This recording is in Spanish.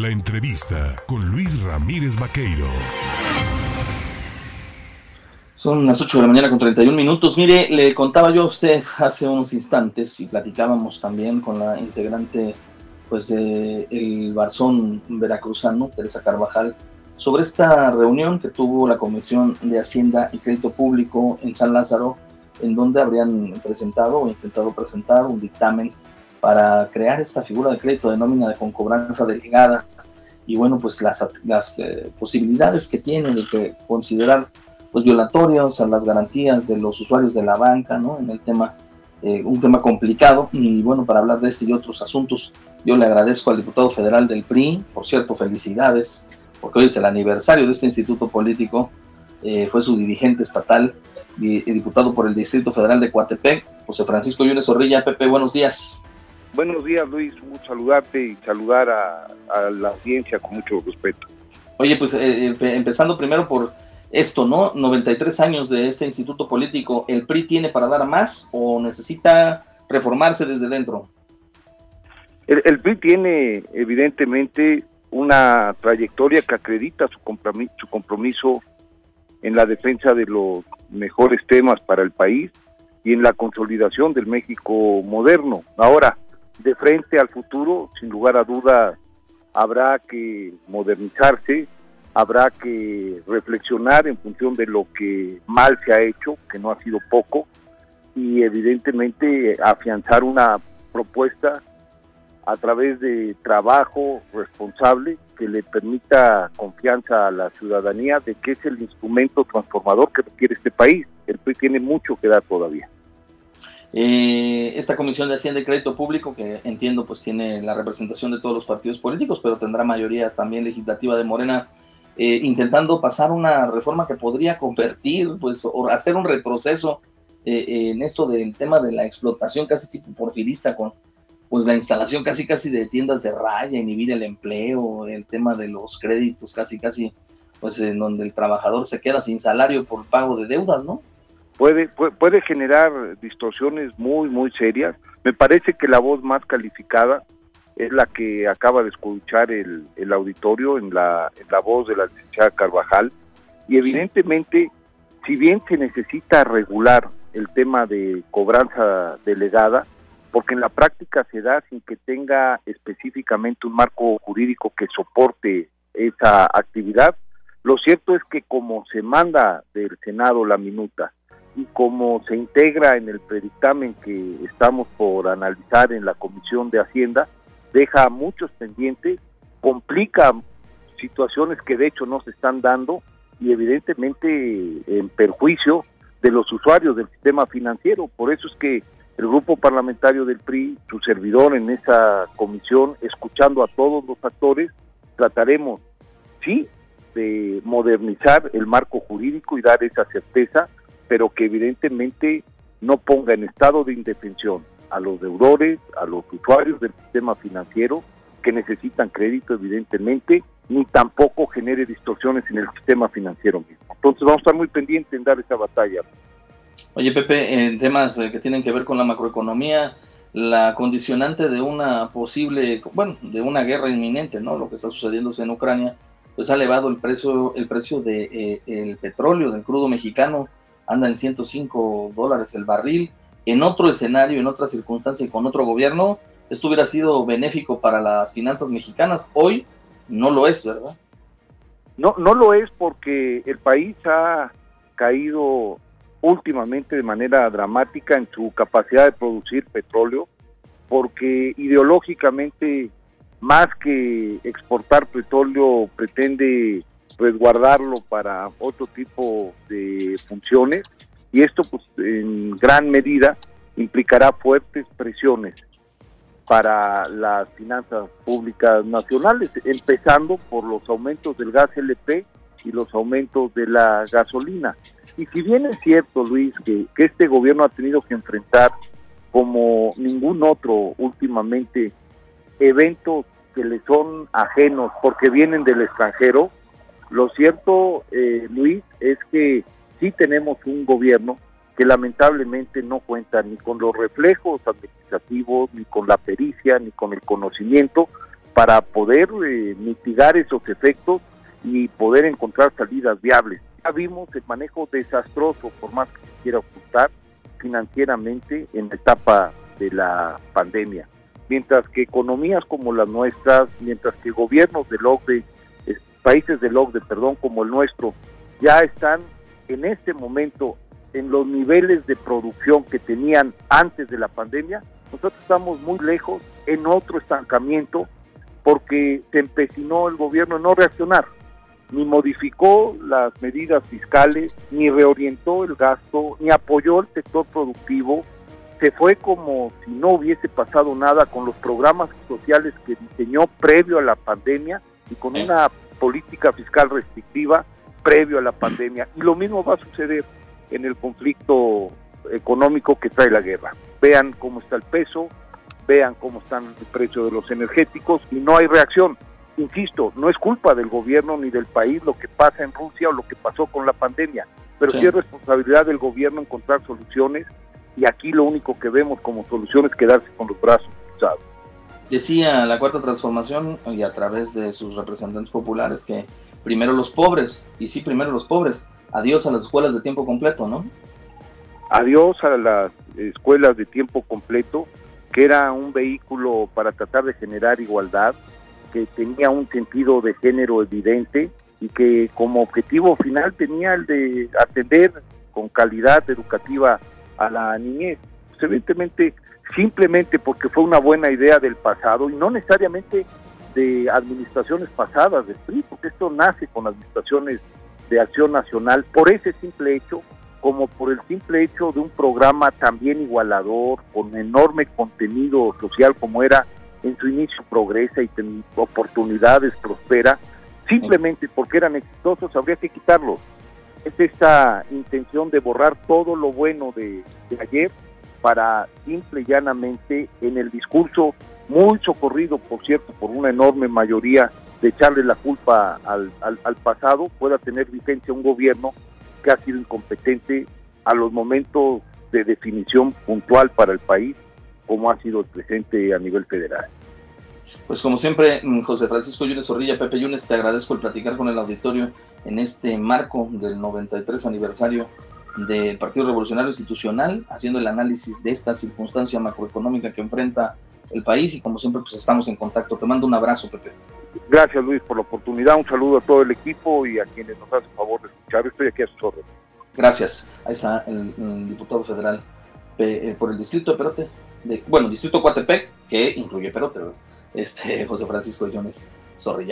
La entrevista con Luis Ramírez Vaqueiro. Son las 8 de la mañana con 31 minutos. Mire, le contaba yo a usted hace unos instantes y platicábamos también con la integrante pues de el Barzón veracruzano, Teresa Carvajal, sobre esta reunión que tuvo la Comisión de Hacienda y Crédito Público en San Lázaro, en donde habrían presentado o intentado presentar un dictamen para crear esta figura de crédito de nómina de concobranza delegada y bueno, pues las, eh, posibilidades que tiene de considerar pues violatorios a las garantías de los usuarios de la banca, ¿no? En el tema, eh, un tema complicado y bueno, para hablar de este y otros asuntos, yo le agradezco al diputado federal del PRI, por cierto, felicidades, porque hoy es el aniversario de este instituto político, eh, fue su dirigente estatal y, diputado por el Distrito Federal de Coatepec, José Francisco Yunes Zorrilla. Pepe, buenos días. Buenos días, Luis. Un saludarte y saludar a, la audiencia con mucho respeto. Oye, pues eh, eh, empezando primero por esto, ¿no? 93 años de este instituto político. ¿El PRI tiene para dar más o necesita reformarse desde dentro? El, PRI tiene, evidentemente, una trayectoria que acredita su compromiso, su compromiso en la defensa de los mejores temas para el país y en la consolidación del México moderno. Ahora, de frente al futuro, sin lugar a duda, habrá que modernizarse, habrá que reflexionar en función de lo que mal se ha hecho, que no ha sido poco, y evidentemente afianzar una propuesta a través de trabajo responsable que le permita confianza a la ciudadanía de que es el instrumento transformador que requiere este país. El país tiene mucho que dar todavía. Eh, esta Comisión de Hacienda y Crédito Público, que entiendo pues tiene la representación de todos los partidos políticos, pero tendrá mayoría también legislativa de Morena, eh, intentando pasar una reforma que podría convertir, pues, o hacer un retroceso eh, en esto del tema de la explotación casi tipo porfirista con pues la instalación casi casi de tiendas de raya, inhibir el empleo, el tema de los créditos casi casi pues en donde el trabajador se queda sin salario por pago de deudas, ¿no? Puede, puede, generar distorsiones muy, muy serias. Me parece que la voz más calificada es la que acaba de escuchar el, el auditorio en la, en la voz de la licenciada Carvajal. Y evidentemente, si bien se necesita regular el tema de cobranza delegada, porque en la práctica se da sin que tenga específicamente un marco jurídico que soporte esa actividad, lo cierto es que como se manda del Senado la minuta y como se integra en el predictamen que estamos por analizar en la Comisión de Hacienda, deja muchos pendientes, complica situaciones que de hecho no se están dando y evidentemente en perjuicio de los usuarios del sistema financiero. Por eso es que el grupo parlamentario del PRI, su servidor en esa comisión, escuchando a todos los actores, trataremos, sí, de modernizar el marco jurídico y dar esa certeza pero que evidentemente no ponga en estado de indefensión a los deudores, a los usuarios del sistema financiero que necesitan crédito evidentemente, ni tampoco genere distorsiones en el sistema financiero mismo. Entonces vamos a estar muy pendientes en dar esa batalla. Oye Pepe, en temas eh, que tienen que ver con la macroeconomía, la condicionante de una posible, bueno, de una guerra inminente, ¿no? Lo que está sucediendo en Ucrania, pues ha elevado el precio, el precio de eh, el petróleo, del crudo mexicano anda en 105 dólares el barril. En otro escenario, en otra circunstancia y con otro gobierno, esto hubiera sido benéfico para las finanzas mexicanas. Hoy no lo es, ¿verdad? No, no lo es porque el país ha caído últimamente de manera dramática en su capacidad de producir petróleo, porque ideológicamente, más que exportar petróleo, pretende resguardarlo para otro tipo de funciones y esto pues en gran medida implicará fuertes presiones para las finanzas públicas nacionales, empezando por los aumentos del gas LP y los aumentos de la gasolina. Y si bien es cierto, Luis, que, que este gobierno ha tenido que enfrentar como ningún otro últimamente eventos que le son ajenos porque vienen del extranjero, lo cierto, eh, Luis, es que sí tenemos un gobierno que lamentablemente no cuenta ni con los reflejos administrativos, ni con la pericia, ni con el conocimiento para poder eh, mitigar esos efectos y poder encontrar salidas viables. Ya vimos el manejo desastroso, por más que se quiera ocultar, financieramente en la etapa de la pandemia. Mientras que economías como las nuestras, mientras que gobiernos del OCDE, países del OCDE, perdón, como el nuestro, ya están en este momento en los niveles de producción que tenían antes de la pandemia, nosotros estamos muy lejos en otro estancamiento porque se empecinó el gobierno en no reaccionar, ni modificó las medidas fiscales, ni reorientó el gasto, ni apoyó el sector productivo, se fue como si no hubiese pasado nada con los programas sociales que diseñó previo a la pandemia y con una política fiscal restrictiva previo a la pandemia. Y lo mismo va a suceder en el conflicto económico que trae la guerra. Vean cómo está el peso, vean cómo están el precio de los energéticos y no hay reacción. Insisto, no es culpa del gobierno ni del país lo que pasa en Rusia o lo que pasó con la pandemia, pero sí, es responsabilidad del gobierno encontrar soluciones y aquí lo único que vemos como solución es quedarse con los brazos cruzados. Decía la cuarta transformación y a través de sus representantes populares que primero los pobres, y sí, primero los pobres, adiós a las escuelas de tiempo completo, ¿no? Adiós a las escuelas de tiempo completo, que era un vehículo para tratar de generar igualdad, que tenía un sentido de género evidente y que como objetivo final tenía el de atender con calidad educativa a la niñez. Pues evidentemente, simplemente porque fue una buena idea del pasado y no necesariamente de administraciones pasadas de porque esto nace con administraciones de acción nacional, por ese simple hecho, como por el simple hecho de un programa también igualador, con enorme contenido social como era en su inicio Progresa y oportunidades Prospera, simplemente porque eran exitosos habría que quitarlos. Es esta intención de borrar todo lo bueno de ayer para simple y llanamente en el discurso muy socorrido, por cierto, por una enorme mayoría de echarle la culpa al, al, pasado, pueda tener vigencia un gobierno que ha sido incompetente a los momentos de definición puntual para el país, como ha sido el presente a nivel federal. Pues como siempre, mm, José Francisco Yunes Zorrilla, Pepe Yunes, te agradezco el platicar con el auditorio en este marco del 93 aniversario del Partido Revolucionario Institucional, haciendo el análisis de esta circunstancia macroeconómica que enfrenta el país y como siempre pues estamos en contacto. Te mando un abrazo, Pepe. Gracias Luis por la oportunidad, un saludo a todo el equipo y a quienes nos hacen favor de escuchar. Estoy aquí a sus órdenes. Gracias. Ahí está el, diputado federal eh, por el distrito de Perote, de, bueno, distrito Coatepec, que incluye Perote, este José Francisco Jones Zorrilla.